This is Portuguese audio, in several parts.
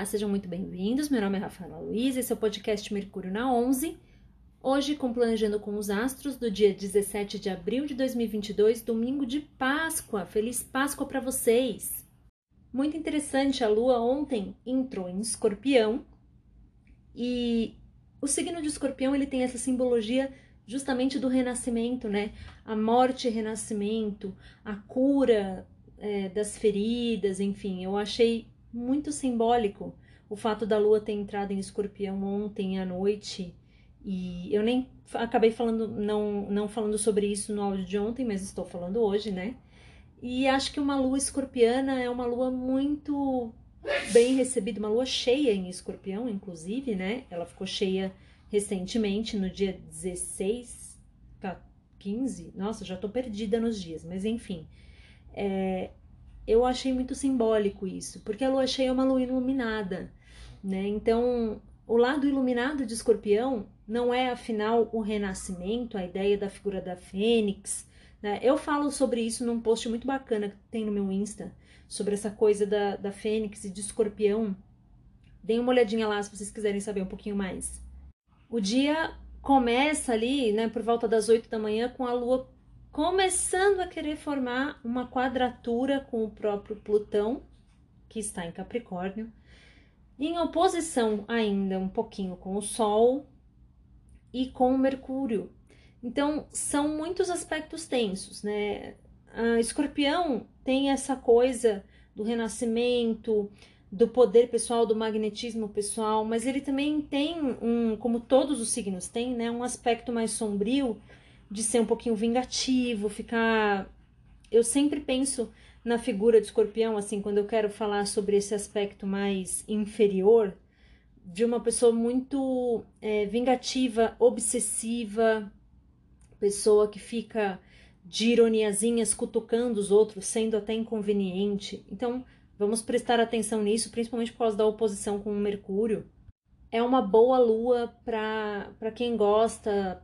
Olá, sejam muito bem-vindos. Meu nome é Rafaela Luiz, esse é o podcast Mercúrio na 11. Hoje, com Planejando com os Astros, do dia 17 de abril de 2022, domingo de Páscoa. Feliz Páscoa para vocês! Muito interessante, a Lua ontem entrou em Escorpião e o signo de Escorpião ele tem essa simbologia justamente do renascimento, né? A morte e renascimento, a cura é, das feridas, enfim, eu achei muito simbólico o fato da lua ter entrado em escorpião ontem à noite. E eu nem acabei falando, não, não falando sobre isso no áudio de ontem, mas estou falando hoje, né? E acho que uma lua escorpiana é uma lua muito bem recebida, uma lua cheia em escorpião, inclusive, né? Ela ficou cheia recentemente, no dia 16, 15. Nossa, já tô perdida nos dias, mas enfim. É, eu achei muito simbólico isso, porque a lua cheia é uma lua iluminada, né? Então, o lado iluminado de Escorpião não é, afinal, o renascimento, a ideia da figura da Fênix. Né? Eu falo sobre isso num post muito bacana que tem no meu Insta, sobre essa coisa da, da Fênix e de Escorpião. Deem uma olhadinha lá se vocês quiserem saber um pouquinho mais. O dia começa ali, né, por volta das 8 da manhã, com a lua começando a querer formar uma quadratura com o próprio Plutão, que está em Capricórnio, em oposição ainda um pouquinho com o Sol e com o Mercúrio. Então, são muitos aspectos tensos, né? A Escorpião tem essa coisa do renascimento, do poder pessoal, do magnetismo pessoal, mas ele também tem um, como todos os signos têm, né, um aspecto mais sombrio de ser um pouquinho vingativo, ficar. Eu sempre penso na figura de escorpião, assim, quando eu quero falar sobre esse aspecto mais inferior, de uma pessoa muito é, vingativa, obsessiva, pessoa que fica de ironiazinhas cutucando os outros, sendo até inconveniente. Então, vamos prestar atenção nisso, principalmente por causa da oposição com o Mercúrio. É uma boa lua para quem gosta,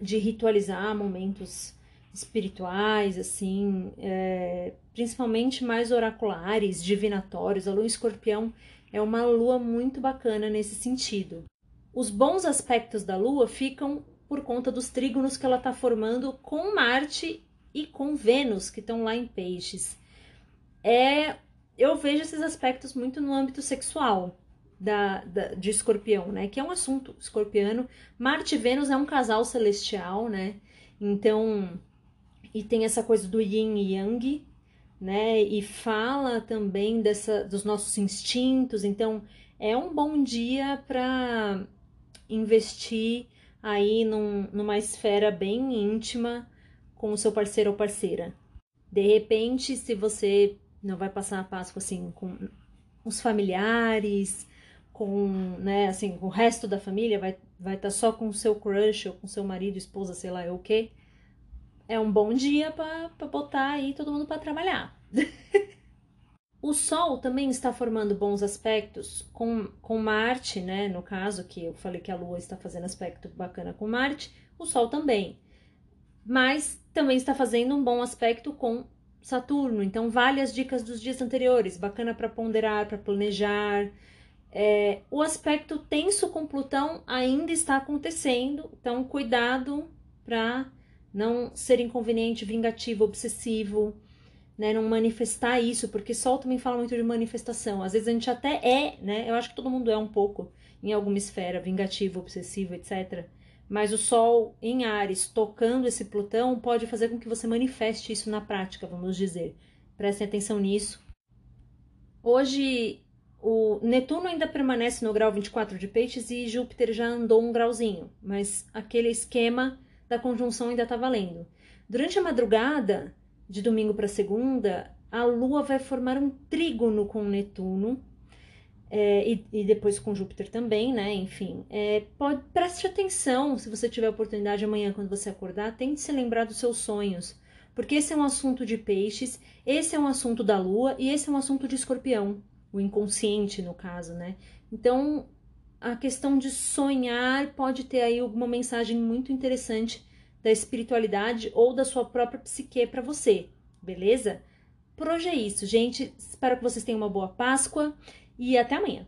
de ritualizar momentos espirituais, assim, é, principalmente mais oraculares, divinatórios. A lua escorpião é uma lua muito bacana nesse sentido. Os bons aspectos da lua ficam por conta dos trígonos que ela está formando com Marte e com Vênus, que estão lá em Peixes. É, eu vejo esses aspectos muito no âmbito sexual da, da, de escorpião, né? Que é um assunto escorpiano. Marte e Vênus é um casal celestial, né? Então, e tem essa coisa do yin e yang, né? E fala também dessa, dos nossos instintos. Então, é um bom dia para investir aí num, numa esfera bem íntima com o seu parceiro ou parceira. De repente, se você não vai passar a Páscoa assim com os familiares, com, né, assim, o resto da família vai vai estar tá só com o seu crush ou com seu marido, esposa, sei lá, é o quê? É um bom dia para botar aí todo mundo para trabalhar. o Sol também está formando bons aspectos com, com Marte, né? No caso, que eu falei que a Lua está fazendo aspecto bacana com Marte, o Sol também. Mas também está fazendo um bom aspecto com Saturno. Então, vale as dicas dos dias anteriores. Bacana para ponderar, para planejar, é, o aspecto tenso com Plutão ainda está acontecendo, então cuidado para não ser inconveniente, vingativo, obsessivo, né? Não manifestar isso, porque Sol também fala muito de manifestação. Às vezes a gente até é, né? Eu acho que todo mundo é um pouco em alguma esfera, vingativo, obsessivo, etc. Mas o Sol em Ares tocando esse Plutão pode fazer com que você manifeste isso na prática, vamos dizer. Prestem atenção nisso. Hoje o Netuno ainda permanece no grau 24 de peixes e Júpiter já andou um grauzinho, mas aquele esquema da conjunção ainda está valendo. Durante a madrugada, de domingo para segunda, a Lua vai formar um trígono com Netuno é, e, e, depois com Júpiter também, né? Enfim, é, pode, preste atenção se você tiver oportunidade amanhã quando você acordar, tente se lembrar dos seus sonhos, porque esse é um assunto de peixes, esse é um assunto da Lua e esse é um assunto de escorpião inconsciente no caso, né? Então, a questão de sonhar pode ter aí alguma mensagem muito interessante da espiritualidade ou da sua própria psique para você, beleza? Por hoje é isso, gente. Espero que vocês tenham uma boa Páscoa e até amanhã.